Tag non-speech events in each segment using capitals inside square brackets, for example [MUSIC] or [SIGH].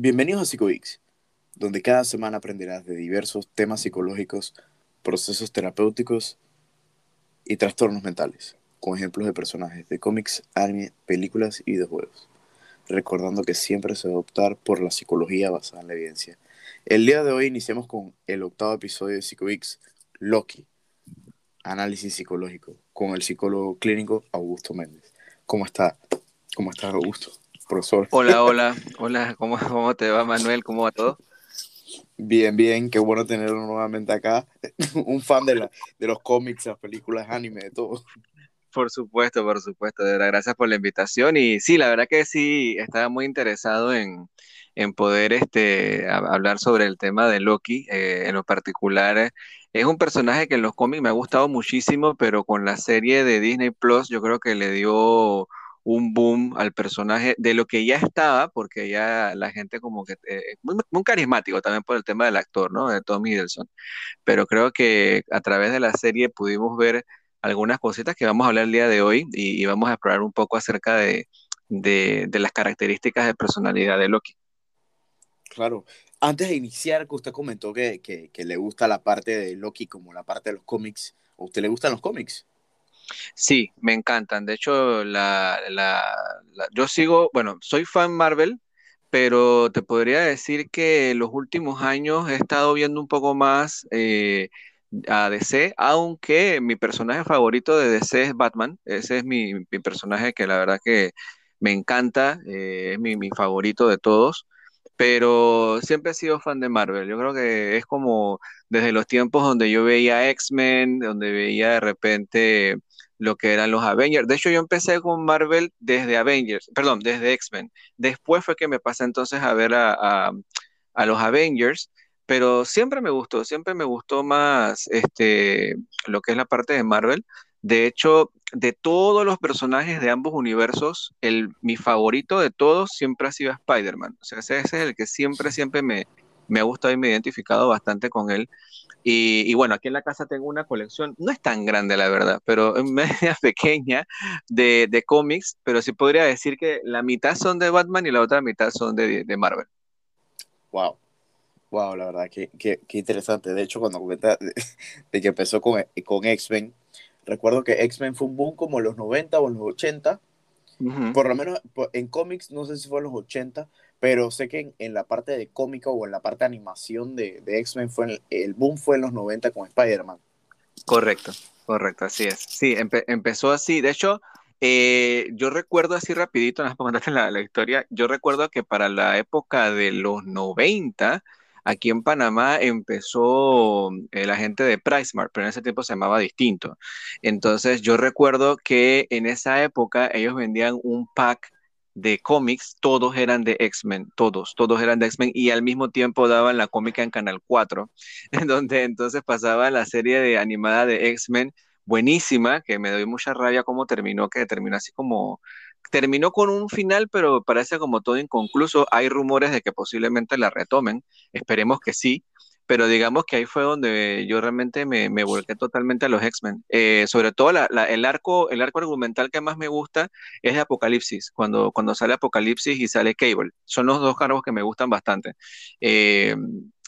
Bienvenidos a PsicoX, donde cada semana aprenderás de diversos temas psicológicos, procesos terapéuticos y trastornos mentales, con ejemplos de personajes de cómics, anime, películas y videojuegos, recordando que siempre se debe optar por la psicología basada en la evidencia. El día de hoy iniciamos con el octavo episodio de PsicoX, Loki, análisis psicológico, con el psicólogo clínico Augusto Méndez. ¿Cómo está? ¿Cómo está Augusto? Profesor. Hola, [LAUGHS] hola, hola, ¿cómo, cómo te va Manuel? ¿Cómo va todo? Bien, bien, qué bueno tenerlo nuevamente acá. [LAUGHS] Un fan de, la, de los cómics, las películas, anime, de todo. Por supuesto, por supuesto, de verdad, gracias por la invitación. Y sí, la verdad que sí, estaba muy interesado en, en poder este, hablar sobre el tema de Loki. Eh, en lo particular, es un personaje que en los cómics me ha gustado muchísimo, pero con la serie de Disney Plus yo creo que le dio un boom al personaje de lo que ya estaba, porque ya la gente como que eh, muy, muy, carismático también por el tema del actor, ¿no? De Tom Hiddleston. Pero creo que a través de la serie pudimos ver algunas cositas que vamos a hablar el día de hoy y, vamos a explorar un poco acerca de, de, las características de personalidad de Loki. Claro. Antes de iniciar, que usted comentó que, que, que le gusta la parte de Loki como la parte de los cómics. ¿A usted le gustan los cómics? Sí, me encantan. De hecho, la, la, yo sigo, bueno, soy fan Marvel, pero te podría decir que los últimos años he estado viendo un poco más eh, a DC, aunque mi personaje favorito de DC es Batman. Ese es mi, mi personaje que la verdad que me encanta, eh, es mi, mi favorito de todos pero siempre he sido fan de Marvel. Yo creo que es como desde los tiempos donde yo veía X-Men, donde veía de repente lo que eran los Avengers. De hecho, yo empecé con Marvel desde Avengers, perdón, desde X-Men. Después fue que me pasé entonces a ver a, los Avengers, pero siempre me gustó, siempre me gustó más este, lo que es la parte de Marvel. De hecho, de todos los personajes de ambos universos, el, mi favorito de todos siempre ha sido Spider-Man. O sea, ese, es el que siempre, siempre me, me ha gustado y me he identificado bastante con él. Y, bueno, aquí en la casa tengo una colección, no es tan grande la verdad, pero [LAUGHS] media pequeña de, de cómics, pero sí podría decir que la mitad son de Batman y la otra mitad son de, de Marvel. Wow. Wow, la verdad, qué, qué, qué interesante. De hecho, cuando comenta [LAUGHS] de, que empezó con, con X-Men, recuerdo que X-Men fue un boom como en los 90 o en los 80. Por lo menos en cómics, no sé si fue en los 80, pero sé que en, la parte de cómica o en la parte de animación de, de X-Men fue el, boom fue en los 90 con Spider-Man. Correcto, correcto, así es. Sí, empezó así. De hecho, eh, yo recuerdo así rapidito, no la, la historia, yo recuerdo que para la época de los 90, aquí en Panamá empezó eh, la gente de PriceMart, pero en ese tiempo se llamaba distinto. Entonces yo recuerdo que en esa época ellos vendían un pack de cómics, todos eran de X-Men, todos, todos eran de X-Men y al mismo tiempo daban la cómica en Canal 4, [LAUGHS] en donde entonces pasaba la serie de animada de X-Men, buenísima, que me doy mucha rabia cómo terminó, que terminó así como, terminó con un final, pero parece como todo inconcluso, hay rumores de que posiblemente la retomen, esperemos que sí, pero digamos que ahí fue donde yo realmente me, volqué totalmente a los X-Men. Eh, sobre todo el, arco, el arco argumental que más me gusta es de Apocalipsis, cuando, cuando sale Apocalipsis y sale Cable. Son los dos cargos que me gustan bastante. Eh,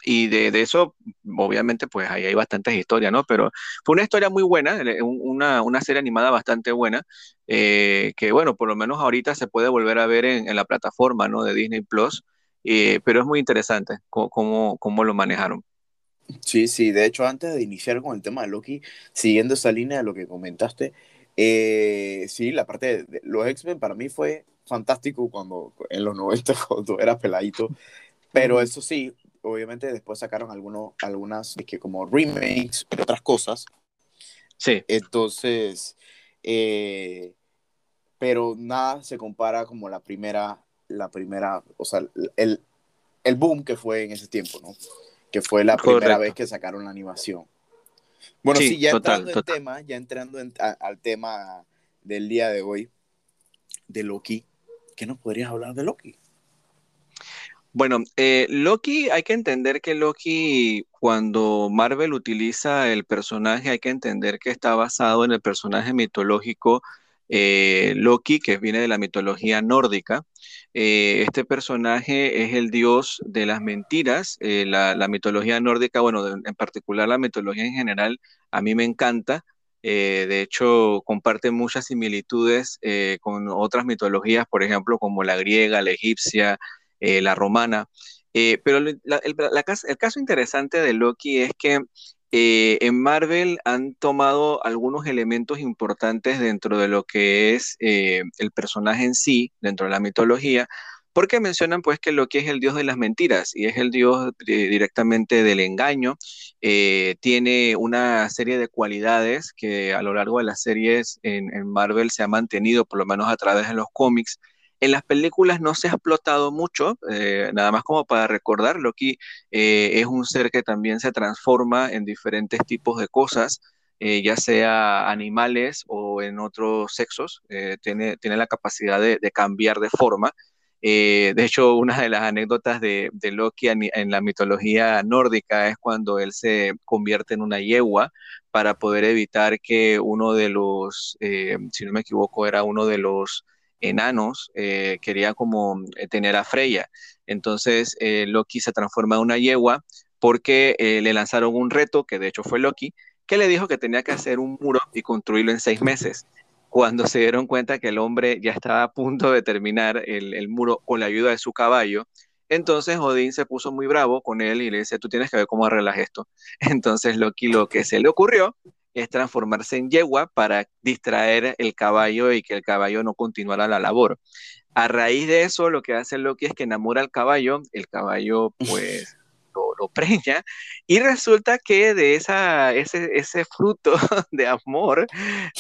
y de, eso, obviamente, pues ahí hay bastantes historias, ¿no? Pero fue una historia muy buena, una, una serie animada bastante buena, eh, que bueno, por lo menos ahorita se puede volver a ver en, en la plataforma, ¿no? De Disney Plus. pero es muy interesante cómo, cómo, lo manejaron. Sí, sí, de hecho, antes de iniciar con el tema de Loki, siguiendo esa línea de lo que comentaste, eh, sí, la parte de, los X-Men para mí fue fantástico cuando en los 90, [LAUGHS] cuando era peladito, pero eso sí, obviamente después sacaron algunos, algunas que como remakes, otras cosas. Sí. Entonces, eh, pero nada se compara como la primera, la primera, o sea, el, el boom que fue en ese tiempo, ¿no? Que fue la primera vez que sacaron la animación. Bueno, sí, ya entrando en tema, ya entrando al tema del día de hoy, de Loki, ¿qué nos podrías hablar de Loki? Bueno, eh, Loki, hay que entender que Loki, cuando Marvel utiliza el personaje, hay que entender que está basado en el personaje mitológico eh, Loki, que viene de la mitología nórdica. Eh, este personaje es el dios de las mentiras. Eh, la, mitología nórdica, bueno, en particular la mitología en general, a mí me encanta. de hecho, comparte muchas similitudes con otras mitologías, por ejemplo, como la griega, la egipcia, la romana. pero el, caso interesante de Loki es que eh, en Marvel han tomado algunos elementos importantes dentro de lo que es eh, el personaje en sí, dentro de la mitología, porque mencionan pues que Loki es el dios de las mentiras y es el dios directamente del engaño. Eh, tiene una serie de cualidades que a lo largo de las series en, en Marvel se ha mantenido, por lo menos a través de los cómics, en las películas no se ha explotado mucho, eh, nada más como para recordar, Loki eh, es un ser que también se transforma en diferentes tipos de cosas, eh, ya sea animales o en otros sexos, tiene, tiene la capacidad de, cambiar de forma. de hecho, una de las anécdotas de, Loki en, la mitología nórdica es cuando él se convierte en una yegua para poder evitar que uno de los, si no me equivoco, era uno de los enanos eh, quería como eh, tener a Freya. Entonces eh, Loki se transforma en una yegua porque le lanzaron un reto, que de hecho fue Loki, que le dijo que tenía que hacer un muro y construirlo en seis meses. Cuando se dieron cuenta que el hombre ya estaba a punto de terminar el, el muro con la ayuda de su caballo, entonces Odín se puso muy bravo con él y le dice, tú tienes que ver cómo arreglas esto. [LAUGHS] Entonces Loki lo que se le ocurrió es transformarse en yegua para distraer el caballo y que el caballo no continuara la labor. A raíz de eso, lo que hace Loki es que enamora al caballo, el caballo pues [LAUGHS] lo, preña y resulta que de esa, ese, ese fruto [LAUGHS] de amor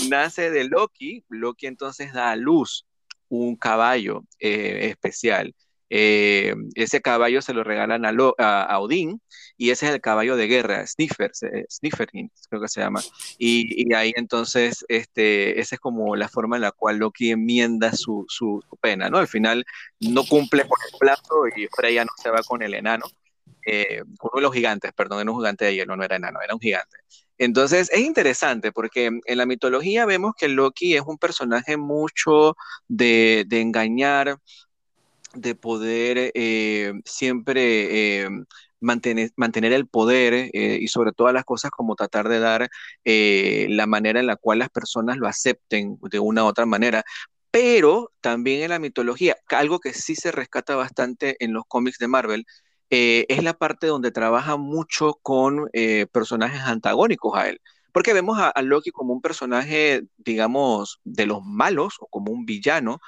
nace de Loki. Loki entonces da a luz un caballo eh, especial eh, ese caballo se lo regalan a, Odín y ese es el caballo de guerra, Sniffer, Snifferin, creo que se llama. Y, ahí entonces, este, esa es como la forma en la cual Loki enmienda su, pena, ¿no? Al final no cumple con el plazo y Freya no se va con el enano, eh, uno de los gigantes, perdón, era un gigante de hielo, no era enano, era un gigante. Entonces es interesante porque en la mitología vemos que Loki es un personaje mucho de, de engañar, de poder eh, siempre eh, mantener, mantener, el poder eh, y sobre todas las cosas como tratar de dar la manera en la cual las personas lo acepten de una u otra manera. Pero también en la mitología, algo que sí se rescata bastante en los cómics de Marvel, es la parte donde trabaja mucho con personajes antagónicos a él. Porque vemos a, Loki como un personaje, digamos, de los malos o como un villano,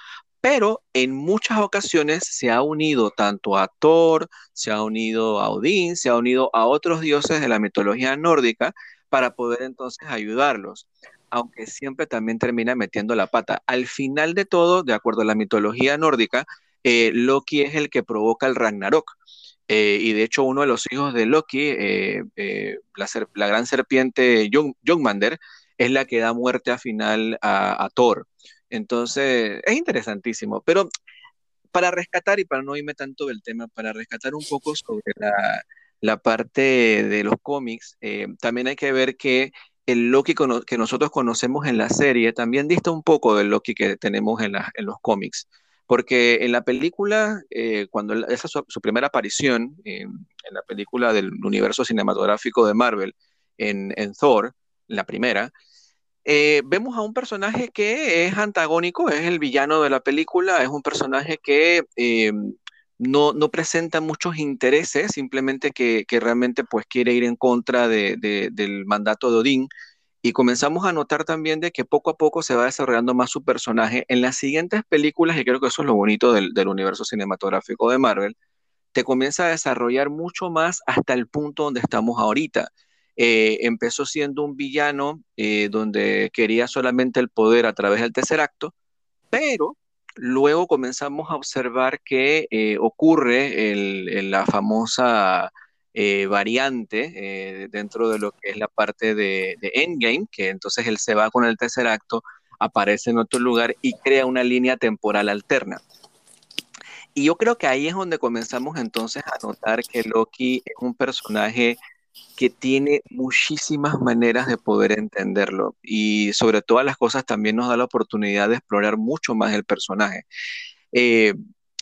pero en muchas ocasiones se ha unido tanto a Thor, se ha unido a Odín, se ha unido a otros dioses de la mitología nórdica para poder entonces ayudarlos, aunque siempre también termina metiendo la pata. Al final de todo, de acuerdo a la mitología nórdica, eh, Loki es el que provoca el Ragnarok. Eh, y de hecho uno de los hijos de Loki, eh, la, gran serpiente Jungmander, es la que da muerte al final a Thor. Entonces, es interesantísimo, pero para rescatar y para no irme tanto del tema, para rescatar un poco sobre la, parte de los cómics, eh, también hay que ver que el Loki que nosotros conocemos en la serie también dista un poco del Loki que tenemos en, los cómics. Porque en la película, eh, cuando esa es su, primera aparición en la película del universo cinematográfico de Marvel, en Thor, la primera, eh, vemos a un personaje que es antagónico, es el villano de la película, es un personaje que eh, no, presenta muchos intereses, simplemente que, realmente pues quiere ir en contra del mandato de Odín. Y comenzamos a notar también de que poco a poco se va desarrollando más su personaje. En las siguientes películas, y creo que eso es lo bonito del, del universo cinematográfico de Marvel, te comienza a desarrollar mucho más hasta el punto donde estamos ahorita. Eh, empezó siendo un villano eh, donde quería solamente el poder a través del tercer acto, pero luego comenzamos a observar que eh, ocurre la famosa variante dentro de lo que es la parte de, de, Endgame, que entonces él se va con el tercer acto, aparece en otro lugar y crea una línea temporal alterna. Y yo creo que ahí es donde comenzamos entonces a notar que Loki es un personaje que tiene muchísimas maneras de poder entenderlo y sobre todas las cosas también nos da la oportunidad de explorar mucho más el personaje. Eh,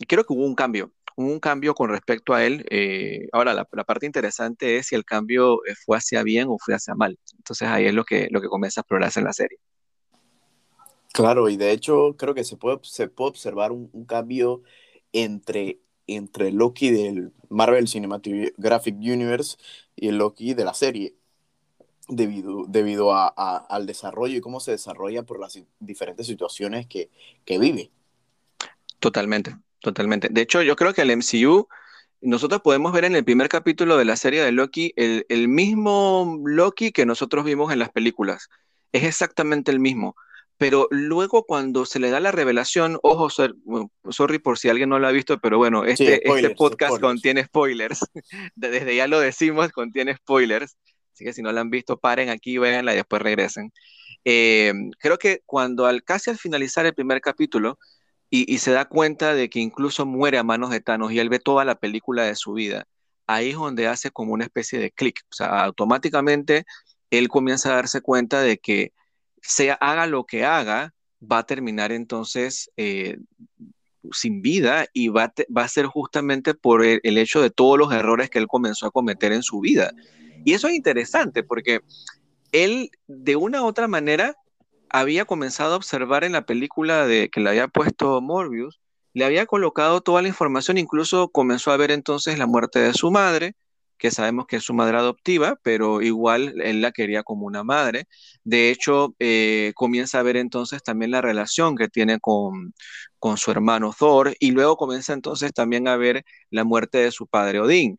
creo que hubo un cambio, hubo un cambio con respecto a él. Eh, ahora, la, parte interesante es si el cambio eh, fue hacia bien o fue hacia mal. Entonces ahí es lo que, lo que comienza a explorarse en la serie. Claro, y de hecho creo que se puede, se puede observar un, cambio entre entre Loki del Marvel Cinematic Universe y el Loki de la serie, debido, debido a, al desarrollo y cómo se desarrolla por las diferentes situaciones que, que vive. Totalmente, totalmente. De hecho, yo creo que el MCU, nosotros podemos ver en el primer capítulo de la serie de Loki el, el mismo Loki que nosotros vimos en las películas. Es exactamente el mismo pero luego cuando se le da la revelación, ojo, sorry por si alguien no lo ha visto, pero bueno, este, este podcast contiene spoilers, [LAUGHS] desde ya lo decimos, contiene spoilers, así que si no lo han visto, paren aquí, véanla y después regresen. Eh, creo que cuando al, casi al finalizar el primer capítulo, y, y, se da cuenta de que incluso muere a manos de Thanos y él ve toda la película de su vida, ahí es donde hace como una especie de clic, o sea, automáticamente él comienza a darse cuenta de que sea haga lo que haga, va a terminar entonces eh, sin vida y va, va, a ser justamente por el, hecho de todos los errores que él comenzó a cometer en su vida. Y eso es interesante porque él de una u otra manera había comenzado a observar en la película de, que le había puesto Morbius, le había colocado toda la información, incluso comenzó a ver entonces la muerte de su madre, que sabemos que es su madre adoptiva, pero igual él la quería como una madre. De hecho, eh, comienza a ver entonces también la relación que tiene con, con su hermano Thor y luego comienza entonces también a ver la muerte de su padre Odín.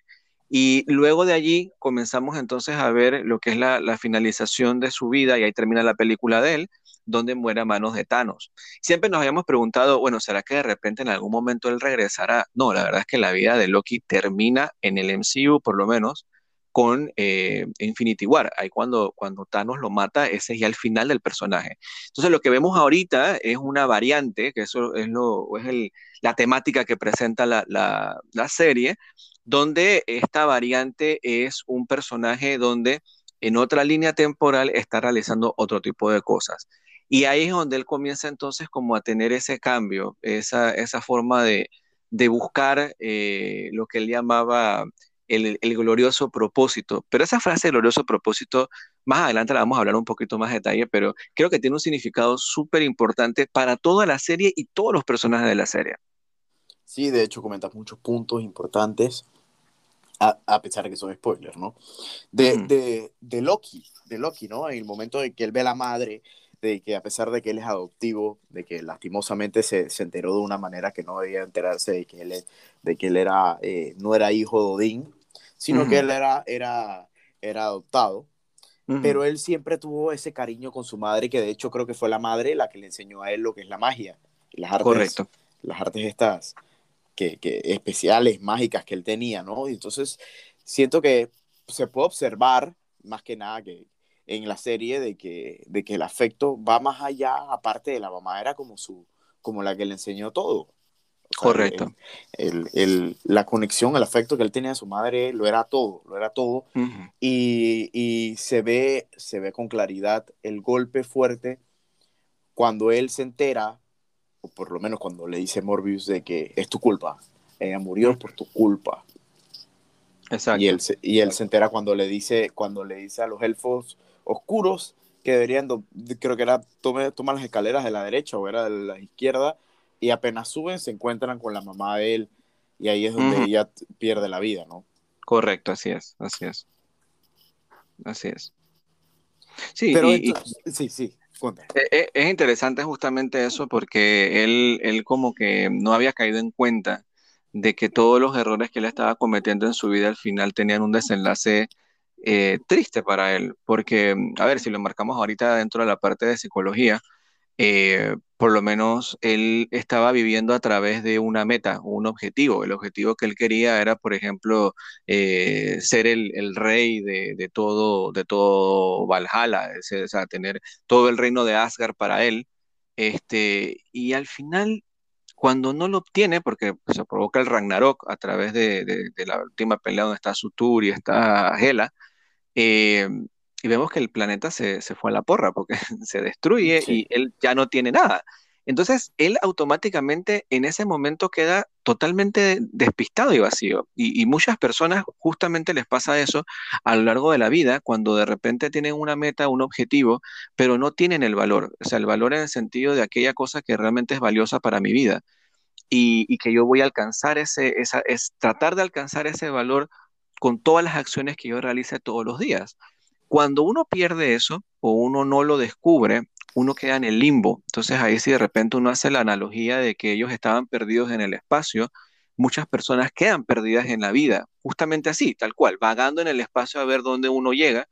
Y luego de allí comenzamos entonces a ver lo que es la, la finalización de su vida y ahí termina la película de él, donde muere a manos de Thanos. Siempre nos habíamos preguntado, bueno, ¿será que de repente en algún momento él regresará? No, la verdad es que la vida de Loki termina en el MCU, por lo menos, con eh, Infinity War. Ahí cuando, cuando Thanos lo mata, ese es ya el final del personaje. Entonces lo que vemos ahorita es una variante, que eso es, lo, es el, la temática que presenta la, la, la serie, donde esta variante es un personaje donde en otra línea temporal está realizando otro tipo de cosas. Y ahí es donde él comienza entonces como a tener ese cambio, esa, esa forma de, de buscar eh, lo que él llamaba el, el, glorioso propósito. Pero esa frase glorioso propósito, más adelante la vamos a hablar un poquito más de detalle, pero creo que tiene un significado súper importante para toda la serie y todos los personajes de la serie. Sí, de hecho comentas muchos puntos importantes, a, a pesar de que son spoilers, ¿no? De, mm. de, de, Loki, de Loki, ¿no? En el momento en que él ve a la madre de que a pesar de que él es adoptivo, de que lastimosamente se, se enteró de una manera que no debía enterarse de que él, de que él era, eh, no era hijo de Odín, sino que él era, era, era adoptado. Pero él siempre tuvo ese cariño con su madre, que de hecho creo que fue la madre la que le enseñó a él lo que es la magia. Las artes, Correcto. Las artes estas que, que especiales, mágicas que él tenía, ¿no? Y entonces siento que se puede observar, más que nada, que, en la serie de que, de que el afecto va más allá, aparte de la mamá, era como, su, como la que le enseñó todo. Correcto. El, el, la conexión, el afecto que él tenía a su madre lo era todo, lo era todo. Uh -huh. y, y, se, ve, se ve con claridad el golpe fuerte cuando él se entera, o por lo menos cuando le dice Morbius de que es tu culpa, ella murió uh -huh. por tu culpa. Exacto. Y él, se, y él se entera cuando le dice, cuando le dice a los elfos, oscuros que deberían, creo que era, toman las escaleras de la derecha o era de la izquierda, y apenas suben se encuentran con la mamá de él, y ahí es donde ella pierde la vida, ¿no? Correcto, así es, así es. Así es. Sí, Pero y, entonces, y, sí, sí. Es, e, es interesante justamente eso porque él, él como que no había caído en cuenta de que todos los errores que él estaba cometiendo en su vida al final tenían un desenlace eh, triste para él, porque, a ver, si lo marcamos ahorita dentro de la parte de psicología, eh, por lo menos él estaba viviendo a través de una meta, un objetivo. El objetivo que él quería era, por ejemplo, eh, ser el, el rey de, de, todo, de todo Valhalla, o sea, tener todo el reino de Asgard para él. Este, y al final cuando no lo obtiene, porque se provoca el Ragnarok a través de, la última pelea donde está Sutur y está Hela, eh, y vemos que el planeta se, fue a la porra porque [LAUGHS] se destruye y él ya no tiene nada. Entonces, él automáticamente en ese momento queda totalmente despistado y vacío. Y, muchas personas justamente les pasa eso a lo largo de la vida, cuando de repente tienen una meta, un objetivo, pero no tienen el valor. O sea, el valor en el sentido de aquella cosa que realmente es valiosa para mi vida. Y, que yo voy a alcanzar ese, esa, es tratar de alcanzar ese valor con todas las acciones que yo realice todos los días. Cuando uno pierde eso o uno no lo descubre, uno queda en el limbo. Entonces ahí si de repente uno hace la analogía de que ellos estaban perdidos en el espacio, muchas personas quedan perdidas en la vida, justamente así, tal cual, vagando en el espacio a ver dónde uno llega.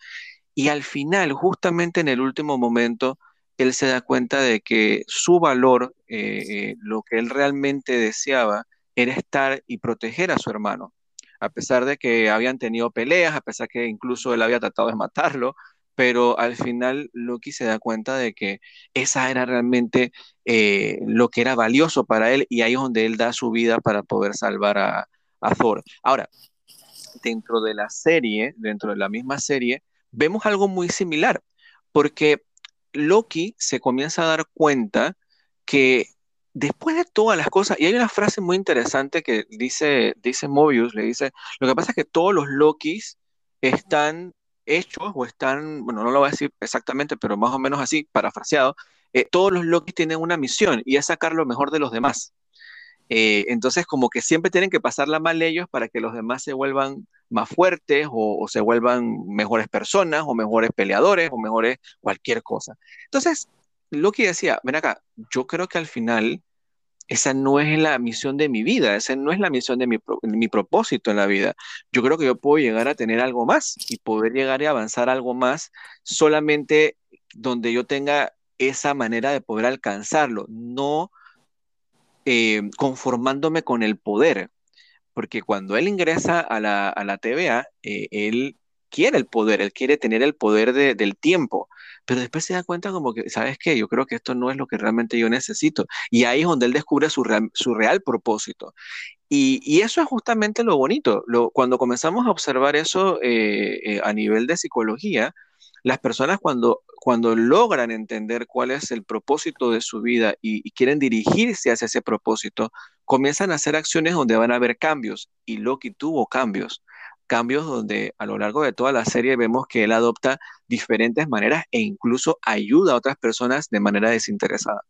Y al final, justamente en el último momento, él se da cuenta de que su valor, eh, eh, lo que él realmente deseaba, era estar y proteger a su hermano. A pesar de que habían tenido peleas, a pesar que incluso él había tratado de matarlo, pero al final Loki se da cuenta de que esa era realmente eh, lo que era valioso para él y ahí es donde él da su vida para poder salvar a, Thor. Ahora, dentro de la serie, dentro de la misma serie, vemos algo muy similar, porque Loki se comienza a dar cuenta que después de todas las cosas, y hay una frase muy interesante que dice, dice Mobius, le dice, lo que pasa es que todos los Lokis están hechos o están, bueno, no lo voy a decir exactamente, pero más o menos así, parafraseado, eh, todos los Loki tienen una misión y es sacar lo mejor de los demás. Eh, entonces, como que siempre tienen que pasarla mal ellos para que los demás se vuelvan más fuertes o, se vuelvan mejores personas o mejores peleadores o mejores cualquier cosa. Entonces, Loki decía, ven acá, yo creo que al final esa no es la misión de mi vida, esa no es la misión de mi, mi, propósito en la vida. Yo creo que yo puedo llegar a tener algo más y poder llegar a avanzar algo más solamente donde yo tenga esa manera de poder alcanzarlo, no eh, conformándome con el poder. Porque cuando él ingresa a la, a la TVA, eh, él quiere el poder, él quiere tener el poder del tiempo, pero después se da cuenta como que, ¿sabes qué? Yo creo que esto no es lo que realmente yo necesito. Y ahí es donde él descubre su real, propósito. Y, eso es justamente lo bonito. cuando comenzamos a observar eso eh, eh, a nivel de psicología, las personas cuando, cuando logran entender cuál es el propósito de su vida y, y, quieren dirigirse hacia ese propósito, comienzan a hacer acciones donde van a haber cambios. Y Loki tuvo cambios cambios donde a lo largo de toda la serie vemos que él adopta diferentes maneras e incluso ayuda a otras personas de manera desinteresada.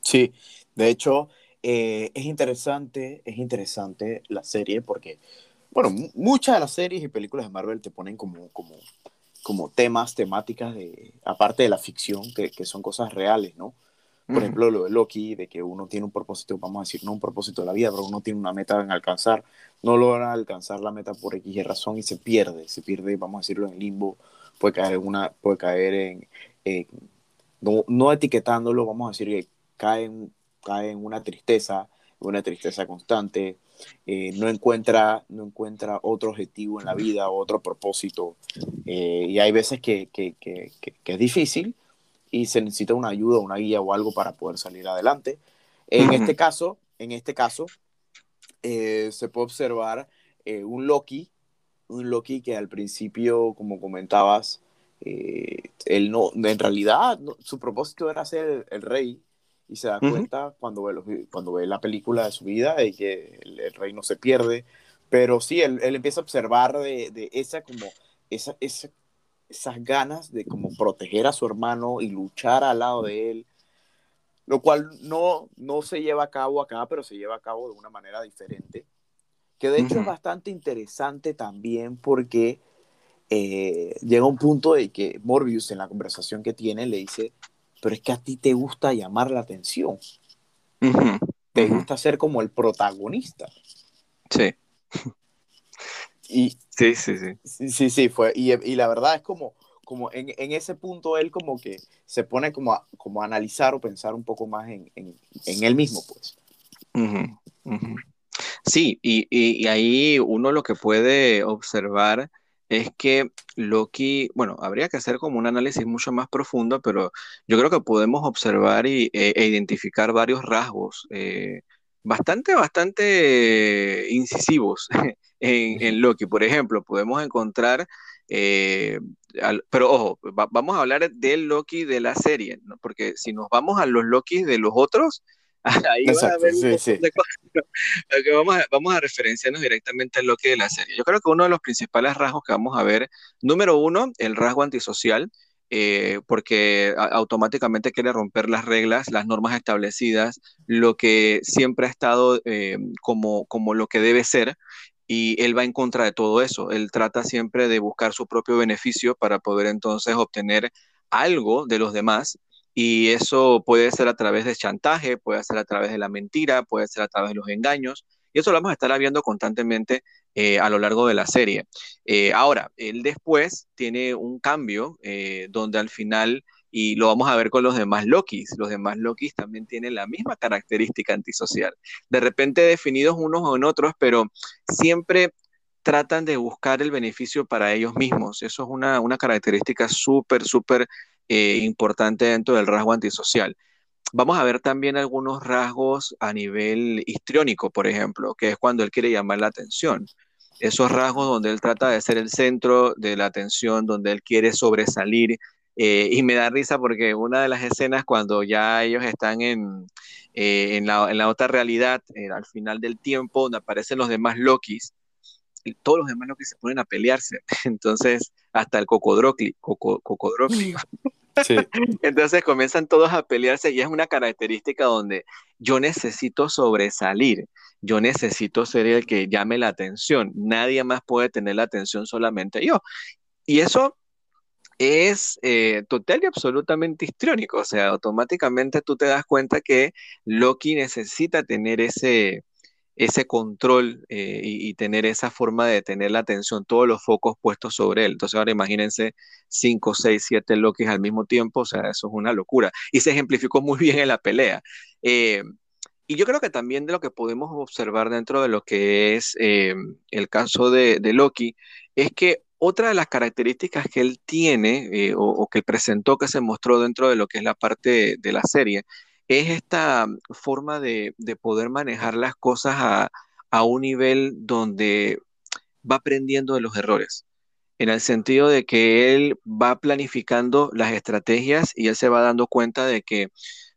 Sí, de hecho, eh, es interesante, es interesante la serie porque, bueno, muchas de las series y películas de Marvel te ponen como, como, como temas, temáticas, de, aparte de la ficción, que, que son cosas reales, ¿no? Por ejemplo, lo de Loki, de que uno tiene un propósito, vamos a decir, no un propósito de la vida, pero uno tiene una meta en alcanzar, no logra alcanzar la meta por X razón y se pierde, se pierde, vamos a decirlo, en limbo, puede caer en una, puede caer en, no, no, etiquetándolo, vamos a decir que cae en, cae en una tristeza, una tristeza constante, eh, no, encuentra, no encuentra otro objetivo en la vida, otro propósito, eh, y hay veces que, que, que, que es difícil, y se necesita una ayuda, una guía o algo para poder salir adelante. En este caso, en este caso, eh, se puede observar eh, un Loki, un Loki que al principio, como comentabas, eh, él no, en realidad su propósito era ser el, rey y se da cuenta cuando, ve cuando ve la película de su vida de que el, rey no se pierde, pero sí, él, él empieza a observar de, de esa como esa, esa esas ganas de como proteger a su hermano y luchar al lado de él, lo cual no, no se lleva a cabo acá, pero se lleva a cabo de una manera diferente, que de hecho es bastante interesante también porque eh, llega un punto de que Morbius en la conversación que tiene le dice, pero es que a ti te gusta llamar la atención, te gusta ser como el protagonista. Sí. Y, sí, sí, sí. Sí, sí, fue. Y, y la verdad es como, como en, en, ese punto él como que se pone como a, como a analizar o pensar un poco más en, en, en él mismo, pues. Sí, y, y, ahí uno lo que puede observar es que Loki, bueno, habría que hacer como un análisis mucho más profundo, pero yo creo que podemos observar y, e, e identificar varios rasgos eh, bastante, bastante incisivos [LAUGHS] en, Loki. Por ejemplo, podemos encontrar, eh, pero ojo, vamos a hablar del Loki de la serie, porque si nos vamos a los Loki de los otros, [LAUGHS] ahí va a sí, de cosas. vamos, a, vamos a referenciarnos directamente al Loki de la serie. Yo creo que uno de los principales rasgos que vamos a ver, número uno, el rasgo antisocial. Eh, porque automáticamente quiere romper las reglas, las normas establecidas, lo que siempre ha estado eh, como, como lo que debe ser, y él va en contra de todo eso. Él trata siempre de buscar su propio beneficio para poder entonces obtener algo de los demás. Y eso puede ser a través de chantaje, puede ser a través de la mentira, puede ser a través de los engaños. Y eso lo vamos a estar viendo constantemente eh, a lo largo de la serie. Eh, ahora, él después tiene un cambio eh, donde al final, y lo vamos a ver con los demás Lokis, los demás Lokis también tienen la misma característica antisocial. De repente definidos unos o en otros, pero siempre tratan de buscar el beneficio para ellos mismos. Eso es una, una característica súper, súper importante dentro del rasgo antisocial. Vamos a ver también algunos rasgos a nivel histriónico, por ejemplo, que es cuando él quiere llamar la atención. Esos rasgos donde él trata de ser el centro de la atención, donde él quiere sobresalir. Eh, y me da risa porque una de las escenas cuando ya ellos están en, eh, en, la, otra realidad, eh, al final del tiempo, donde aparecen los demás Lokis, y todos los demás Lokis se ponen a pelearse. [LAUGHS] Entonces, hasta el Cocodrocli, Cocodrocli [LAUGHS] [LAUGHS] Entonces comienzan todos a pelearse y es una característica donde yo necesito sobresalir, yo necesito ser el que llame la atención, nadie más puede tener la atención solamente yo. Y eso es eh, total y absolutamente histriónico, o sea, automáticamente tú te das cuenta que Loki necesita tener ese, ese control eh, y, tener esa forma de tener la atención, todos los focos puestos sobre él. Entonces ahora imagínense 5, 6, 7 Lokis al mismo tiempo, o sea, eso es una locura. Y se ejemplificó muy [LAUGHS] bien en la pelea. Eh, y yo creo que también de lo que podemos observar dentro de lo que es eh, el caso de, Loki, es que otra de las características que él tiene o, o, que presentó, que se mostró dentro de lo que es la parte de la serie, es esta forma de, poder manejar las cosas a, un nivel donde va aprendiendo de los errores, en el sentido de que él va planificando las estrategias y él se va dando cuenta de que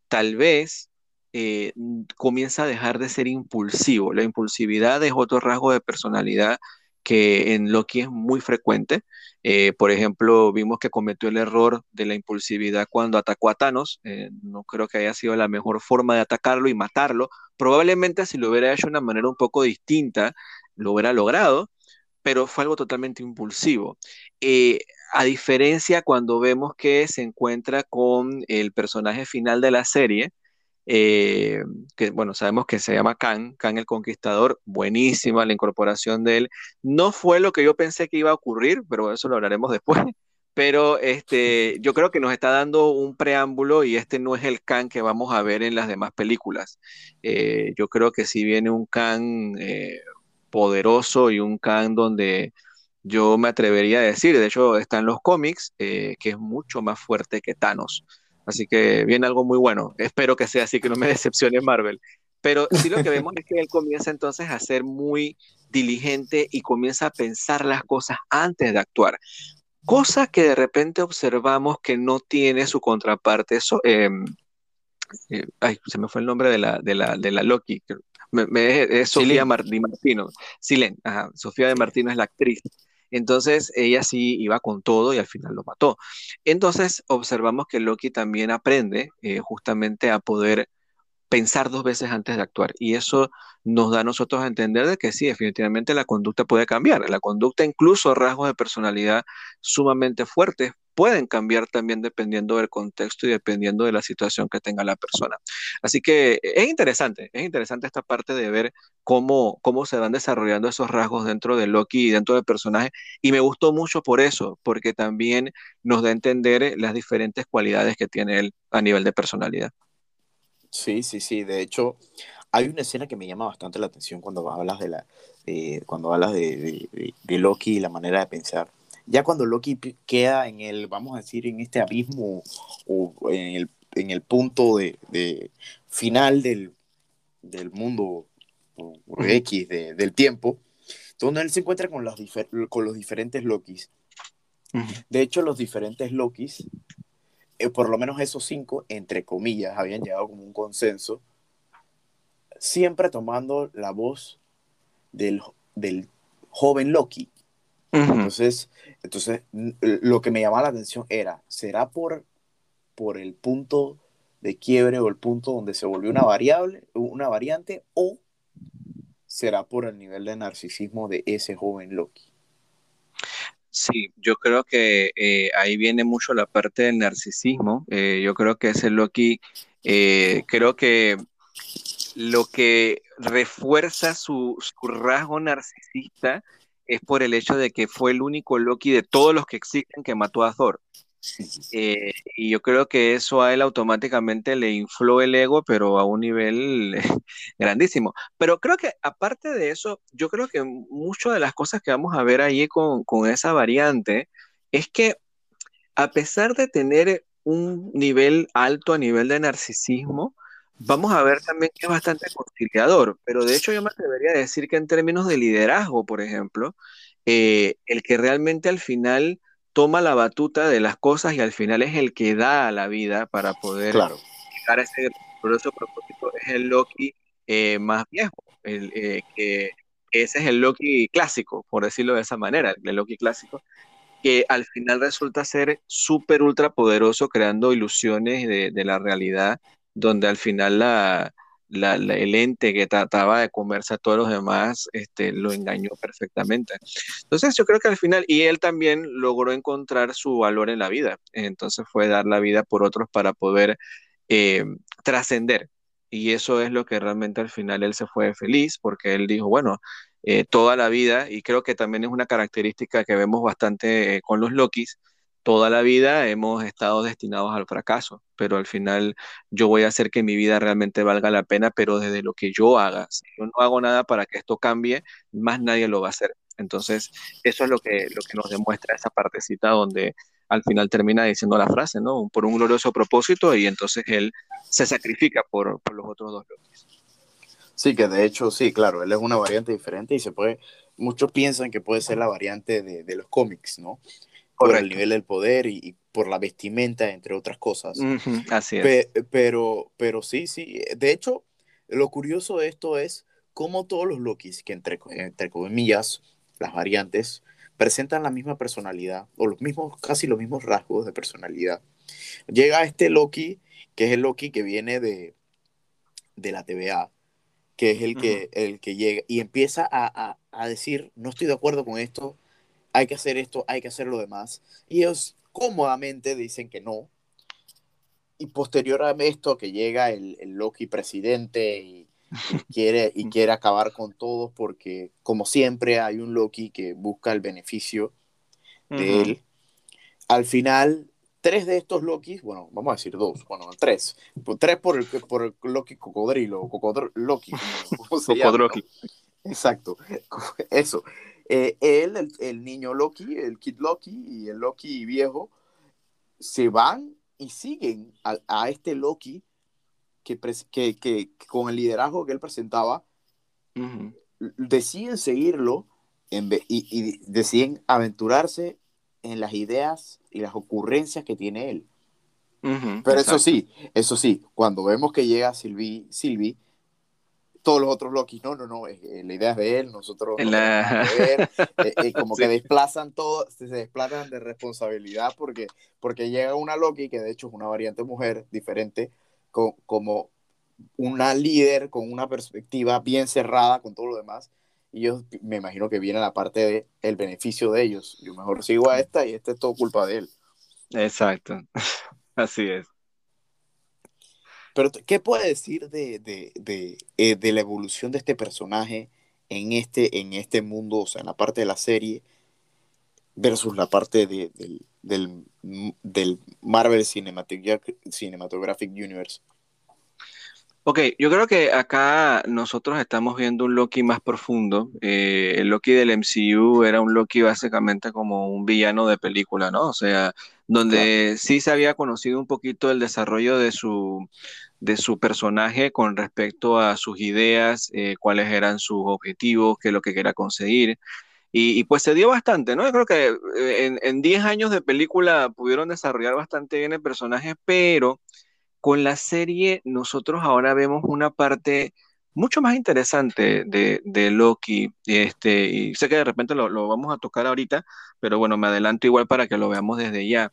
tal vez eh, comienza a dejar de ser impulsivo. La impulsividad es otro rasgo de personalidad que en Loki es muy frecuente. Eh, por ejemplo, vimos que cometió el error de la impulsividad cuando atacó a Thanos. Eh, no creo que haya sido la mejor forma de atacarlo y matarlo. Probablemente si lo hubiera hecho de una manera un poco distinta, lo hubiera logrado, pero fue algo totalmente impulsivo. Eh, a diferencia cuando vemos que se encuentra con el personaje final de la serie, eh, que bueno, sabemos que se llama Khan, Khan el Conquistador, buenísima la incorporación de él. No fue lo que yo pensé que iba a ocurrir, pero eso lo hablaremos después. [LAUGHS] Pero este, yo creo que nos está dando un preámbulo y este no es el Khan que vamos a ver en las demás películas. Eh, yo creo que si viene un Khan eh, poderoso y un Khan donde yo me atrevería a decir, de hecho está en los cómics, que es mucho más fuerte que Thanos. Así que viene algo muy bueno. Espero que sea así, que no me [LAUGHS] decepcione Marvel. Pero sí lo que vemos es que él comienza entonces a ser muy diligente y comienza a pensar las cosas antes de actuar. Cosa que de repente observamos que no tiene su contraparte. Eso, em, eh, ay, se me fue el nombre de la, de la, de la Loki. es Sofía Martino. Silen, Sofía de Martino es la actriz. Entonces ella sí iba con todo y al final lo mató. Entonces observamos que Loki también aprende eh, justamente a poder pensar dos veces antes de actuar. Y eso nos da a nosotros a entender de que sí, definitivamente la conducta puede cambiar. La conducta, incluso rasgos de personalidad sumamente fuertes, pueden cambiar también dependiendo del contexto y dependiendo de la situación que tenga la persona. Así que es interesante, es interesante esta parte de ver cómo, cómo se van desarrollando esos rasgos dentro de Loki y dentro del personaje. Y me gustó mucho por eso, porque también nos da a entender las diferentes cualidades que tiene él a nivel de personalidad. Sí, sí, sí. De hecho, hay una escena que me llama bastante la atención cuando hablas de la, cuando hablas de, de Loki y la manera de pensar ya cuando Loki queda en el, vamos a decir, en este abismo o en el, en el punto de, final del, del mundo X del tiempo, donde él se encuentra con los, con los diferentes Lokis. De hecho, los diferentes Lokis, eh, por lo menos esos cinco, entre comillas, habían llegado como un consenso, siempre tomando la voz del, del joven Loki. Entonces, entonces, lo que me llamaba la atención era, ¿será por, por el punto de quiebre o el punto donde se volvió una variable, una variante, o será por el nivel de narcisismo de ese joven Loki? Sí, yo creo que eh, ahí viene mucho la parte del narcisismo. Eh, yo creo que ese Loki, eh, creo que lo que refuerza su, su rasgo narcisista es por el hecho de que fue el único Loki de todos los que existen que mató a Thor. Eh, y yo creo que eso a él automáticamente le infló el ego, pero a un nivel [LAUGHS] grandísimo. Pero creo que aparte de eso, yo creo que muchas de las cosas que vamos a ver ahí con, con esa variante es que a pesar de tener un nivel alto a nivel de narcisismo, vamos a ver también que es bastante conciliador, pero de hecho yo me atrevería a decir que en términos de liderazgo, por ejemplo, eh, el que realmente al final toma la batuta de las cosas y al final es el que da la vida para poder llegar a ese glorioso propósito, es el Loki eh, más viejo, el, eh, que ese es el Loki clásico, por decirlo de esa manera, el Loki clásico, que al final resulta ser súper ultra poderoso creando ilusiones de, de la realidad donde al final la, el ente que trataba de comerse a todos los demás este, lo engañó perfectamente. Entonces yo creo que al final, y él también logró encontrar su valor en la vida, entonces fue dar la vida por otros para poder eh, trascender. Y eso es lo que realmente al final él se fue feliz, porque él dijo, bueno, eh, toda la vida, y creo que también es una característica que vemos bastante eh, con los Lokis, toda la vida hemos estado destinados al fracaso, pero al final yo voy a hacer que mi vida realmente valga la pena, pero desde lo que yo haga. Si yo no hago nada para que esto cambie, más nadie lo va a hacer. Entonces, eso es lo que, lo que nos demuestra esa partecita donde al final termina diciendo la frase, ¿no? Por un glorioso propósito y entonces él se sacrifica por, por los otros dos Sí, que de hecho, sí, claro, él es una variante diferente y se puede, muchos piensan que puede ser la variante de, de los cómics, ¿no? Por el nivel del poder y, por la vestimenta, entre otras cosas. así es. pero, pero sí, sí. De hecho, lo curioso de esto es cómo todos los Lokis, que entre, entre comillas, las variantes, presentan la misma personalidad o los mismos, casi los mismos rasgos de personalidad. Llega este Loki, que es el Loki que viene de, de la TVA, que es el que, el que llega y empieza a, a, a, decir, no estoy de acuerdo con esto, hay que hacer esto, hay que hacer lo demás. Y ellos cómodamente dicen que no. Y posterior a esto, que llega el, Loki presidente y, quiere, y quiere acabar con todos porque, como siempre, hay un Loki que busca el beneficio de él. Al final, tres de estos Lokis, bueno, vamos a decir dos, bueno, tres. Tres por el, por el Loki cocodrilo, cocodro, Loki. [LAUGHS] Exacto, [LAUGHS] eso. Eh, él, el, niño Loki, el Kid Loki y el Loki viejo se van y siguen a, este Loki que, que, con el liderazgo que él presentaba, deciden seguirlo y, deciden aventurarse en las ideas y las ocurrencias que tiene él. Pero eso sí, eso sí, cuando vemos que llega Sylvie, Sylvie todos los otros Loki, no, no, no, eh, la idea es de él, nosotros la... [LAUGHS] eh, eh, como que desplazan todo, se desplazan de responsabilidad porque, porque llega una Loki, que de hecho es una variante mujer diferente, con, como una líder con una perspectiva bien cerrada con todo lo demás, y yo me imagino que viene la parte de el beneficio de ellos. Yo mejor sigo a esta y esta es todo culpa de él. Exacto, [LAUGHS] así es. Pero, ¿qué puede decir de, de, de, eh, de, la evolución de este personaje en este, en este mundo, o sea, en la parte de la serie, versus la parte del, del, del, Marvel Cinematographic, Cinematographic Universe? Ok, yo creo que acá nosotros estamos viendo un Loki más profundo. Eh, el Loki del MCU era un Loki básicamente como un villano de película, ¿no? O sea, donde sí se había conocido un poquito el desarrollo de su, de su personaje con respecto a sus ideas, eh, cuáles eran sus objetivos, qué es lo que quería conseguir. Y, y pues se dio bastante, ¿no? Yo creo que eh, en 10 años de película pudieron desarrollar bastante bien el personaje, pero con la serie nosotros ahora vemos una parte mucho más interesante de, de Loki. Este, y sé que de repente lo, vamos a tocar ahorita, pero bueno, me adelanto igual para que lo veamos desde ya.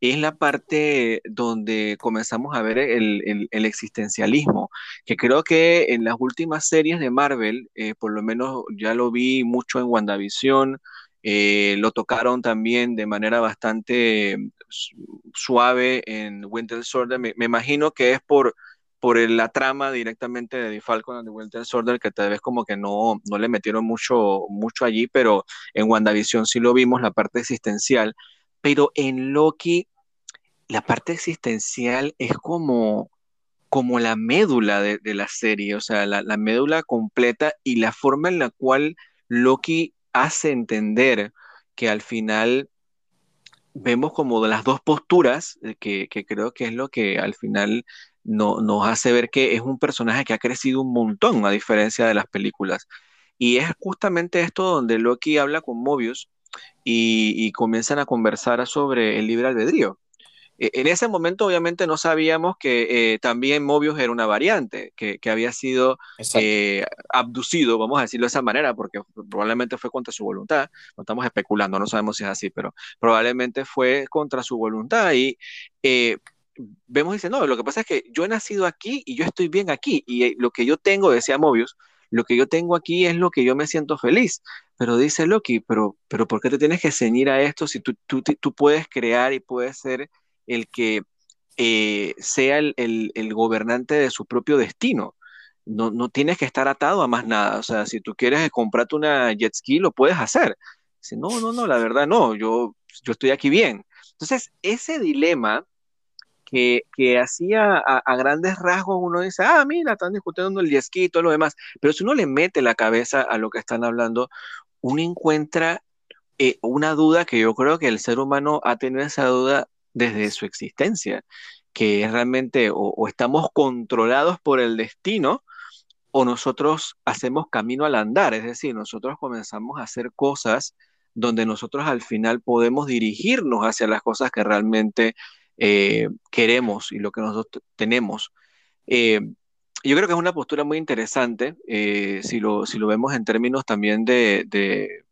Es la parte donde comenzamos a ver el, el- existencialismo, que creo que en las últimas series de Marvel, eh, por lo menos ya lo vi mucho en WandaVision, eh, lo tocaron también de manera bastante suave en Winter Soldier. Me, me imagino que es por, por el- la trama directamente de The Falcon and Winter Soldier, que tal vez como que no, no le metieron mucho, mucho allí, pero en WandaVision sí lo vimos, la parte existencial. Pero en Loki, la parte existencial es como, como la médula de, de la serie, o sea, la, la médula completa y la forma en la cual Loki hace entender que al final vemos como de las dos posturas, eh, que, que creo que es lo que al final no, nos hace ver que es un personaje que ha crecido un montón, a diferencia de las películas. Y es justamente esto donde Loki habla con Mobius y, y comienzan a conversar sobre el libre albedrío. E- En ese momento obviamente no sabíamos que eh, también Mobius era una variante, que, que había sido eh, abducido, vamos a decirlo de esa manera, porque probablemente fue contra su voluntad, no estamos especulando, no sabemos si es así, pero probablemente fue contra su voluntad y eh, vemos y dice, no, lo que pasa es que yo he nacido aquí y yo estoy bien aquí y eh, lo que yo tengo, decía Mobius, lo que yo tengo aquí es lo que yo me siento feliz. Pero dice Loki, pero, pero ¿por qué te tienes que ceñir a esto si tú, tú, tú puedes crear y puedes ser el que eh, sea el, el, gobernante de su propio destino. No, no, tienes que estar atado a más nada. O sea, si tú quieres comprarte una jet ski, lo puedes hacer. Dice, no, no, no, la verdad no, yo, yo estoy aquí bien. Entonces, ese dilema que, que hacía a, grandes rasgos, uno dice, ah, mira, están discutiendo el jet y todo lo demás. Pero si uno le mete la cabeza a lo que están hablando, uno encuentra eh, una duda que yo creo que el ser humano ha tenido esa duda desde su existencia, que es realmente o, estamos controlados por el destino o nosotros hacemos camino al andar, es decir, nosotros comenzamos a hacer cosas donde nosotros al final podemos dirigirnos hacia las cosas que realmente eh, queremos y lo que nosotros tenemos. Eh, yo creo que es una postura muy interesante, eh, si, lo, si lo vemos en términos también de,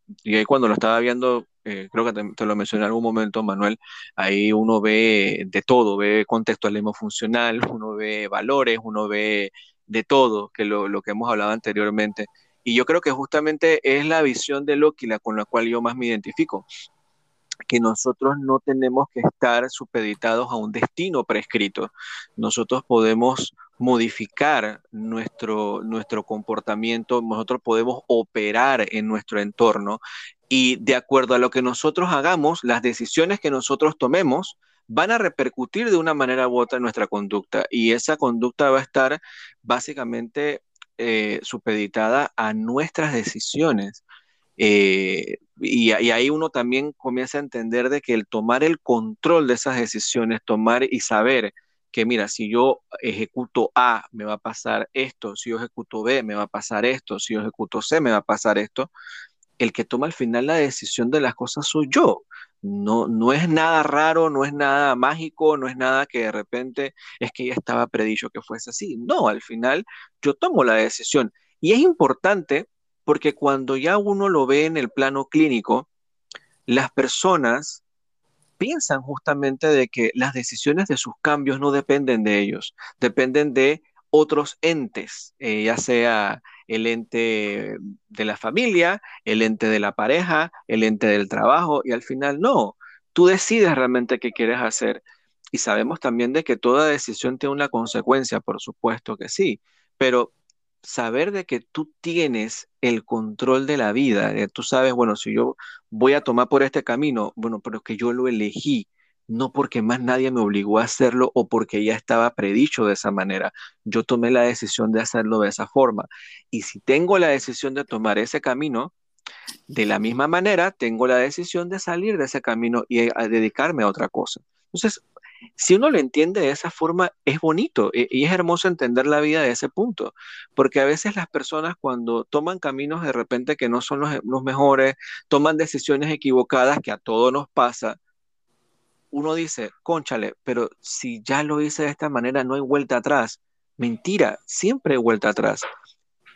cuando lo estaba viendo, eh, creo que te, te, lo mencioné en algún momento, Manuel, ahí uno ve de todo, ve contextualismo funcional, [LAUGHS] uno ve valores, uno ve de todo, que lo, lo que hemos hablado anteriormente. Y yo creo que justamente es la visión de Loki la con la cual yo más me identifico que nosotros no tenemos que estar supeditados a un destino prescrito. Nosotros podemos modificar nuestro, nuestro comportamiento, nosotros podemos operar en nuestro entorno y de acuerdo a lo que nosotros hagamos, las decisiones que nosotros tomemos van a repercutir de una manera u otra en nuestra conducta y esa conducta va a estar básicamente eh, supeditada a nuestras decisiones. Eh, y, y, ahí uno también comienza a entender de que el tomar el control de esas decisiones, tomar y saber que, mira, si yo ejecuto A, me va a pasar esto, si yo ejecuto B, me va a pasar esto, si yo ejecuto C, me va a pasar esto, el que toma al final la decisión de las cosas soy yo. No, no es nada raro, no es nada mágico, no es nada que de repente es que ya estaba predicho que fuese así. No, al final yo tomo la decisión. Y es importante porque cuando ya uno lo ve en el plano clínico, las personas piensan justamente de que las decisiones de sus cambios no dependen de ellos, dependen de otros entes, eh, ya sea el ente de la familia, el ente de la pareja, el ente del trabajo, y al final no, tú decides realmente qué quieres hacer. Y sabemos también de que toda decisión tiene una consecuencia, por supuesto que sí, pero saber de que tú tienes el control de la vida, eh, tú sabes, bueno, si yo voy a tomar por este camino, bueno, pero que yo lo elegí, no porque más nadie me obligó a hacerlo o porque ya estaba predicho de esa manera. Yo tomé la decisión de hacerlo de esa forma. Y si tengo la decisión de tomar ese camino, de la misma manera, tengo la decisión de salir de ese camino y a dedicarme a otra cosa. Entonces, si uno lo entiende de esa forma, es bonito e, y es hermoso entender la vida de ese punto, porque a veces las personas cuando toman caminos de repente que no son los, mejores, toman decisiones equivocadas, que a todos nos pasa, uno dice, conchale, pero si ya lo hice de esta manera, no hay vuelta atrás. Mentira, siempre hay vuelta atrás.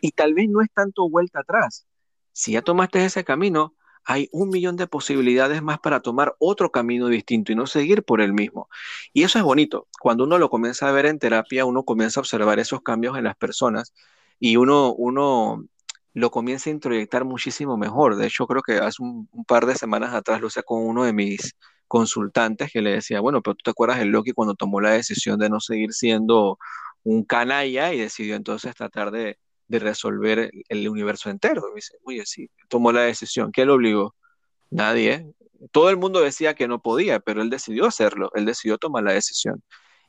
Y tal vez no es tanto vuelta atrás. Si ya tomaste ese camino, hay un millón de posibilidades más para tomar otro camino distinto y no seguir por el mismo. Y eso es bonito. Cuando uno lo comienza a ver en terapia, uno comienza a observar esos cambios en las personas y uno, uno lo comienza a introyectar muchísimo mejor. De hecho, creo que hace un, par de semanas atrás lo sé con uno de mis consultantes que le decía, bueno, pero tú te acuerdas de Loki cuando tomó la decisión de no seguir siendo un canalla y decidió entonces tratar de, de resolver el universo entero. Y dice, oye, sí, tomó la decisión. ¿Qué lo obligó? Nadie. Todo el mundo decía que no podía, pero él decidió hacerlo, él decidió tomar la decisión.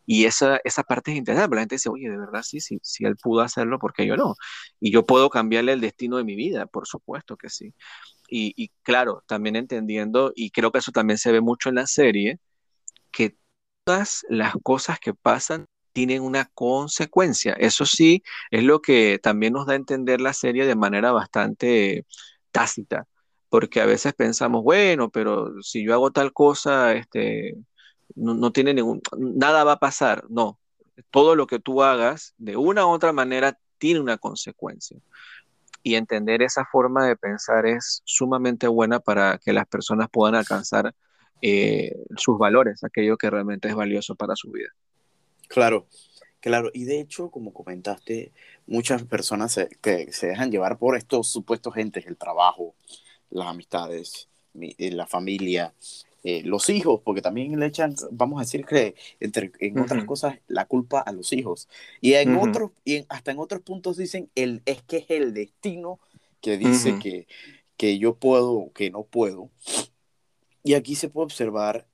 Y esa, esa parte es interesante, la gente dice, oye, de verdad sí, sí, si él pudo hacerlo, ¿por qué yo no? Y yo puedo cambiarle el destino de mi vida, por supuesto que sí. Y, y claro, también entendiendo, y creo que eso también se ve mucho en la serie, que todas las cosas que pasan tienen una consecuencia. Eso sí, es lo que también nos da a entender la serie de manera bastante tácita, porque a veces pensamos, bueno, pero si yo hago tal cosa, este, no, tiene ningún, nada va a pasar. No, todo lo que tú hagas, de una u otra manera, tiene una consecuencia. Y entender esa forma de pensar es sumamente buena para que las personas puedan alcanzar eh, sus valores, aquello que realmente es valioso para su vida. Claro, claro. Y de hecho, como comentaste, muchas personas se, que se dejan llevar por estos supuestos gentes, el trabajo, las amistades, eh, la familia, eh, los hijos, porque también le echan, vamos a decir que entre, en otras cosas, la culpa a los hijos. Y en otros, y hasta en otros puntos dicen, el, es que es el destino que dice que, que yo puedo, que no puedo. Y aquí se puede observar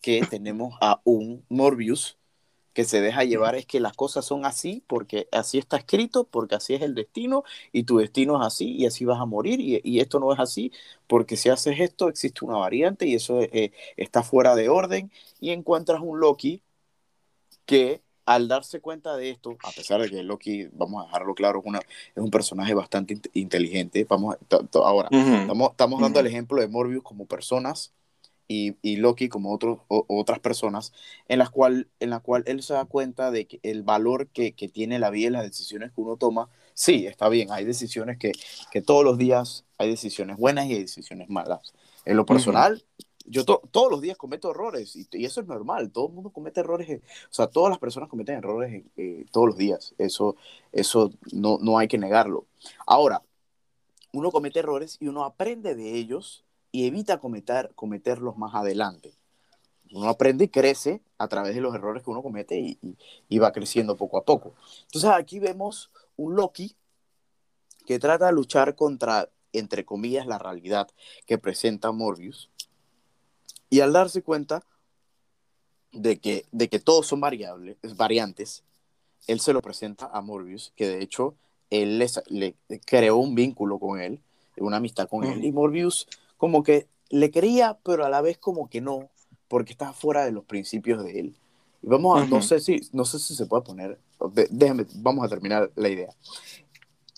que tenemos a un Morbius que se deja llevar es que las cosas son así porque así está escrito, porque así es el destino y tu destino es así y así vas a morir y, esto no es así porque si haces esto existe una variante y eso eh, está fuera de orden y encuentras un Loki que al darse cuenta de esto, a pesar de que Loki, vamos a dejarlo claro, es, una, es un personaje bastante inteligente, vamos ahora, estamos, estamos dando el ejemplo de Morbius como personas y, Loki como otros otras personas, en las cual, en la cual él se da cuenta de que el valor que, que, tiene la vida y las decisiones que uno toma, sí, está bien, hay decisiones que, que todos los días hay decisiones buenas y hay decisiones malas. En lo personal, yo todos los días cometo errores y, y, eso es normal, todo el mundo comete errores, o sea, todas las personas cometen errores eh, todos los días, eso, eso no, no hay que negarlo. Ahora, uno comete errores y uno aprende de ellos y evita cometer, cometerlos más adelante. Uno aprende y crece a través de los errores que uno comete y, y, va creciendo poco a poco. Entonces aquí vemos un Loki que trata de luchar contra, entre comillas, la realidad que presenta Morbius. Y al darse cuenta de que, de que todos son variables, variantes, él se lo presenta a Morbius, que de hecho él le, creó un vínculo con él, una amistad con él. Y Morbius como que le quería, pero a la vez como que no, porque está fuera de los principios de él. Y vamos a, no sé si, no sé si se puede poner, déjame, vamos a terminar la idea.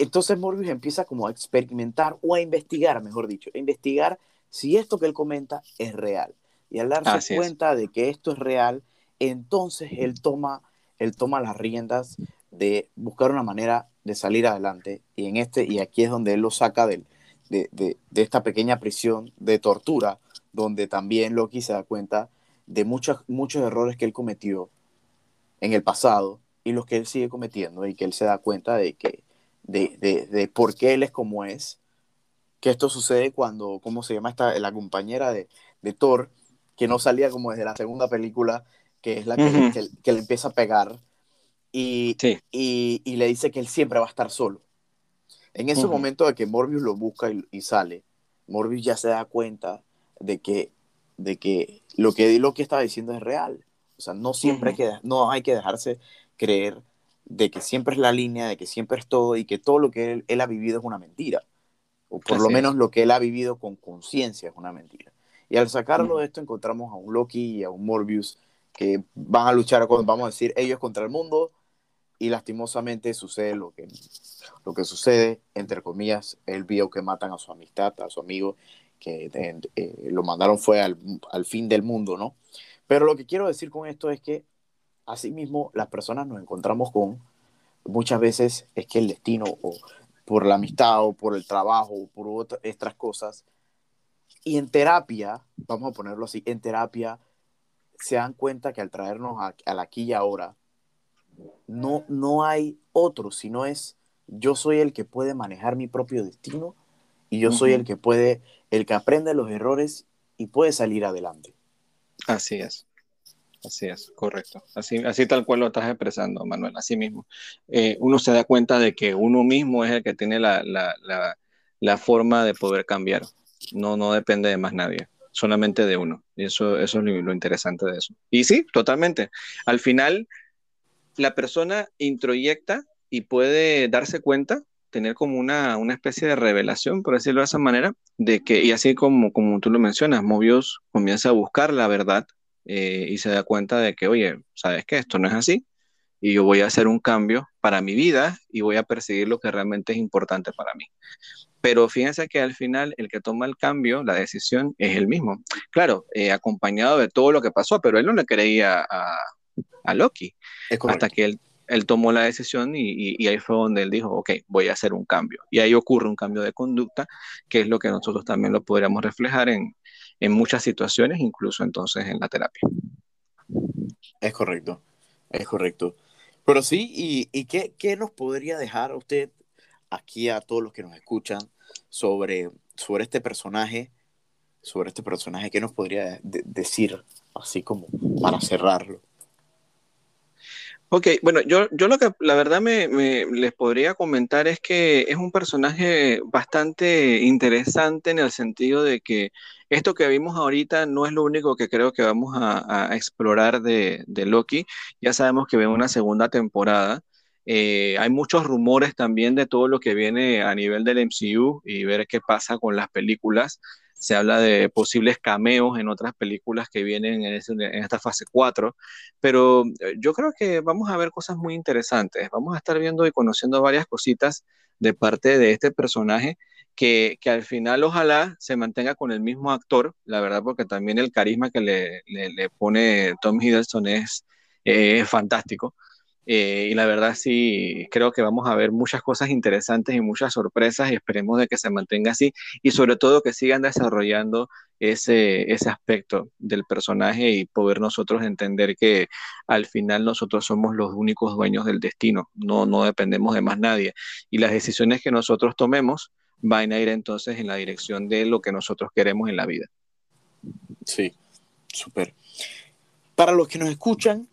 Entonces Morbius empieza como a experimentar o a investigar, mejor dicho, a investigar si esto que él comenta es real. Y al darse cuenta de que esto es real, entonces él toma, él toma las riendas de buscar una manera de salir adelante. Y en este, y aquí es donde él lo saca del, de, esta pequeña prisión de tortura, donde también Loki se da cuenta de muchos, muchos errores que él cometió en el pasado y los que él sigue cometiendo y que él se da cuenta de que de, de, por qué él es como es, que esto sucede cuando, ¿cómo se llama esta, la compañera de, Thor, que no salía como desde la segunda película, que es la que, que, le empieza a pegar y, y, y, le dice que él siempre va a estar solo. En ese momento de que Morbius lo busca y, sale, Morbius ya se da cuenta de que de que lo que Loki estaba diciendo es real. O sea, no siempre hay, que, no hay que dejarse creer de que siempre es la línea, de que siempre es todo y que todo lo que él, ha vivido es una mentira. O por lo menos lo que él ha vivido con conciencia es una mentira. Y al sacarlo de esto encontramos a un Loki y a un Morbius que van a luchar, con, vamos a decir, ellos contra el mundo y lastimosamente sucede lo que, lo que sucede, entre comillas, él vio que matan a su amistad, a su amigo, que eh, lo mandaron fue al, al, fin del mundo, ¿no? Pero lo que quiero decir con esto es que asimismo las personas nos encontramos con, muchas veces es que el destino, o por la amistad, o por el trabajo, o por otras cosas, y en terapia, vamos a ponerlo así, en terapia se dan cuenta que al traernos a, la aquí y ahora, no, no hay otro, sino es yo soy el que puede manejar mi propio destino y yo soy el que puede, el que aprende los errores y puede salir adelante. Así es. Así es, correcto. Así, así tal cual lo estás expresando, Manuel, así mismo. Eh, uno se da cuenta de que uno mismo es el que tiene la, la, la, forma de poder cambiar. No, no depende de más nadie, solamente de uno. Y eso, eso es lo, interesante de eso. Y sí, totalmente. Al final, la persona introyecta y puede darse cuenta, tener como una, una especie de revelación, por decirlo de esa manera, de que, y así como, como tú lo mencionas, Mobius comienza a buscar la verdad eh, y se da cuenta de que, oye, ¿sabes qué? Esto no es así y yo voy a hacer un cambio para mi vida y voy a perseguir lo que realmente es importante para mí. Pero fíjense que al final el que toma el cambio, la decisión, es el mismo. Claro, eh, acompañado de todo lo que pasó, pero él no le creía a, a Loki hasta que él, él, tomó la decisión y, y, ahí fue donde él dijo, ok, voy a hacer un cambio. Y ahí ocurre un cambio de conducta, que es lo que nosotros también lo podríamos reflejar en, en muchas situaciones, incluso entonces en la terapia. Es correcto, es correcto. Pero sí, ¿y, y qué, qué, nos podría dejar usted aquí a todos los que nos escuchan sobre, sobre este personaje? Sobre este personaje, ¿qué nos podría decir así como para cerrarlo? Ok, bueno, yo, yo lo que la verdad me, les podría comentar es que es un personaje bastante interesante en el sentido de que esto que vimos ahorita no es lo único que creo que vamos a, explorar de, Loki. Ya sabemos que viene una segunda temporada. Eh, hay muchos rumores también de todo lo que viene a nivel del MCU y ver qué pasa con las películas se habla de posibles cameos en otras películas que vienen en, esta fase 4, pero eh, yo creo que vamos a ver cosas muy interesantes, vamos a estar viendo y conociendo varias cositas de parte de este personaje que, al final ojalá se mantenga con el mismo actor, la verdad, porque también el carisma que le, pone Tom Hiddleston es fantástico. Eh, y la verdad sí, creo que vamos a ver muchas cosas interesantes y muchas sorpresas y esperemos de que se mantenga así y sobre todo que sigan desarrollando ese, ese aspecto del personaje y poder nosotros entender que al final nosotros somos los únicos dueños del destino, no, no dependemos de más nadie y las decisiones que nosotros tomemos van a ir entonces en la dirección de lo que nosotros queremos en la vida. Sí, súper. Para los que nos escuchan,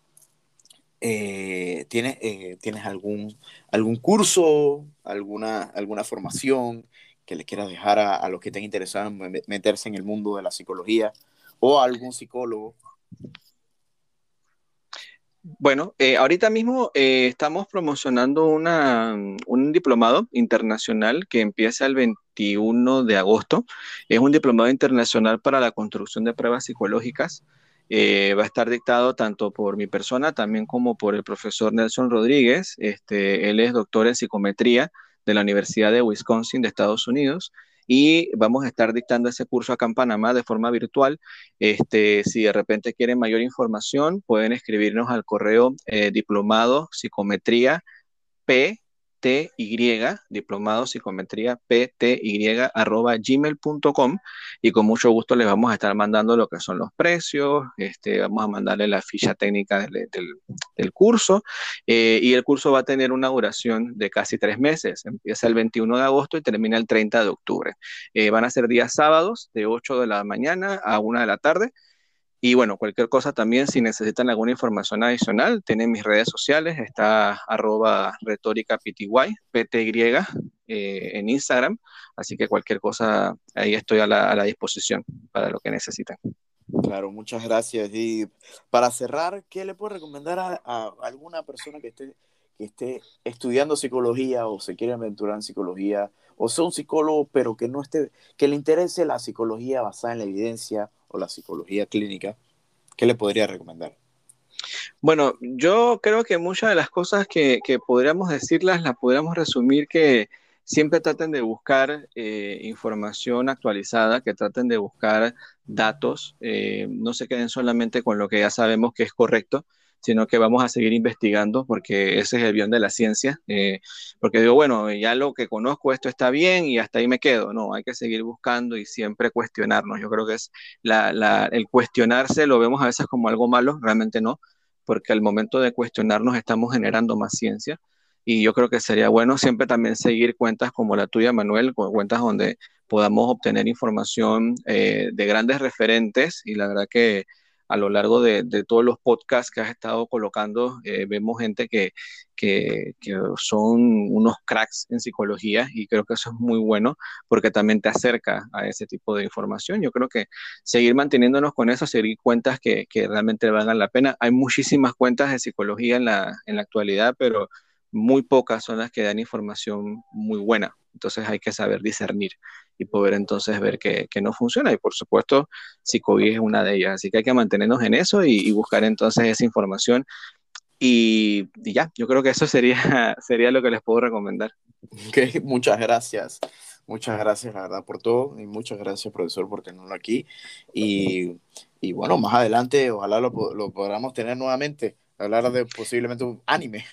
eh, ¿tienes, eh, ¿tienes algún, algún curso, alguna, alguna formación que le quieras dejar a, los que estén interesados en meterse en el mundo de la psicología o algún psicólogo? Bueno, eh, ahorita mismo estamos promocionando una, un diplomado internacional que empieza el 21 de agosto. Es un diplomado internacional para la construcción de pruebas psicológicas eh, va a estar dictado tanto por mi persona, también como por el profesor Nelson Rodríguez. Este, él es doctor en psicometría de la Universidad de Wisconsin de Estados Unidos y vamos a estar dictando ese curso acá en Panamá de forma virtual. Este, si de repente quieren mayor información, pueden escribirnos al correo eh, diplomado psicometría p PTY, diplomado psicometría PTY, arroba gmail.com y con mucho gusto les vamos a estar mandando lo que son los precios, este, vamos a mandarle la ficha técnica del, del, curso eh, y el curso va a tener una duración de casi tres meses, empieza el 21 de agosto y termina el 30 de octubre. Eh, van a ser días sábados de 8 de la mañana a 1 de la tarde. Y bueno, cualquier cosa también, si necesitan alguna información adicional, tienen mis redes sociales, está arroba retórica pty, pty eh, en Instagram, así que cualquier cosa, ahí estoy a la, a la, disposición para lo que necesiten. Claro, muchas gracias. Y para cerrar, ¿qué le puedo recomendar a, alguna persona que esté, que esté estudiando psicología o se quiere aventurar en psicología o sea un psicólogo, pero que no esté, que le interese la psicología basada en la evidencia o la psicología clínica? ¿Qué le podría recomendar? Bueno, yo creo que muchas de las cosas que, que podríamos decirlas las podríamos resumir que siempre traten de buscar eh, información actualizada, que traten de buscar datos, eh, no se queden solamente con lo que ya sabemos que es correcto, sino que vamos a seguir investigando porque ese es el bien de la ciencia, eh, porque digo, bueno, ya lo que conozco, esto está bien y hasta ahí me quedo, no, hay que seguir buscando y siempre cuestionarnos, yo creo que es el cuestionarse, lo vemos a veces como algo malo, realmente no, porque al momento de cuestionarnos estamos generando más ciencia. Y yo creo que sería bueno siempre también seguir cuentas como la tuya, Manuel, cuentas donde podamos obtener información eh, de grandes referentes y la verdad que a lo largo de, todos los podcasts que has estado colocando, eh, vemos gente que, son unos cracks en psicología y creo que eso es muy bueno porque también te acerca a ese tipo de información. Yo creo que seguir manteniéndonos con eso, seguir cuentas que, que realmente valgan la pena. Hay muchísimas cuentas de psicología en la, en la actualidad, pero muy pocas son las que dan información muy buena. Entonces hay que saber discernir y poder entonces ver que, no funciona. Y por supuesto, Psicovi es una de ellas. Así que hay que mantenernos en eso y, buscar entonces esa información. Y, ya, yo creo que eso sería, [LAUGHS] sería lo que les puedo recomendar. muchas gracias. Muchas gracias, la verdad, por todo. Y muchas gracias, profesor, por tenerlo aquí. Y, bueno, más adelante, ojalá lo, lo podamos tener nuevamente. Hablar de posiblemente un anime.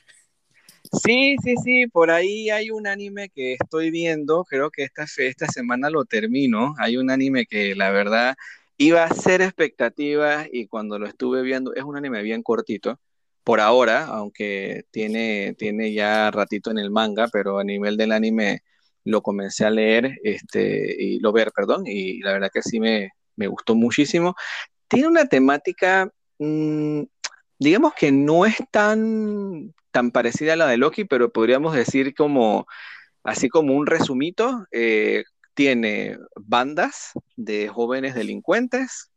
Sí, sí, sí, por ahí hay un anime que estoy viendo, creo que esta, esta semana lo termino, hay un anime que la verdad iba a ser expectativas y cuando lo estuve viendo, es un anime bien cortito, por ahora, aunque tiene, tiene ya ratito en el manga, pero a nivel del anime lo comencé a leer, este, y lo ver, perdón, y la verdad que sí me, me gustó muchísimo. Tiene una temática, mm, digamos que no es tan tan parecida a la de Loki, pero podríamos decir como, así como un resumito, eh, tiene bandas de jóvenes delincuentes,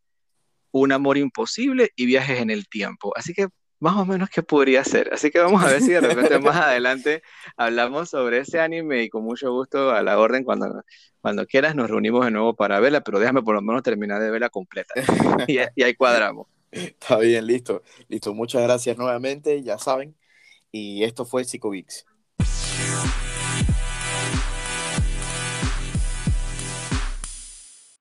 un amor imposible y viajes en el tiempo. Así que más o menos qué podría ser. Así que vamos a ver si de repente más [LAUGHS] adelante hablamos sobre ese anime y con mucho gusto a la orden cuando, cuando quieras nos reunimos de nuevo para verla, pero déjame por lo menos terminar de verla completa. [LAUGHS] y, y ahí cuadramos. Está bien, listo. Listo, muchas gracias nuevamente. Ya saben, y esto fue Psicovix.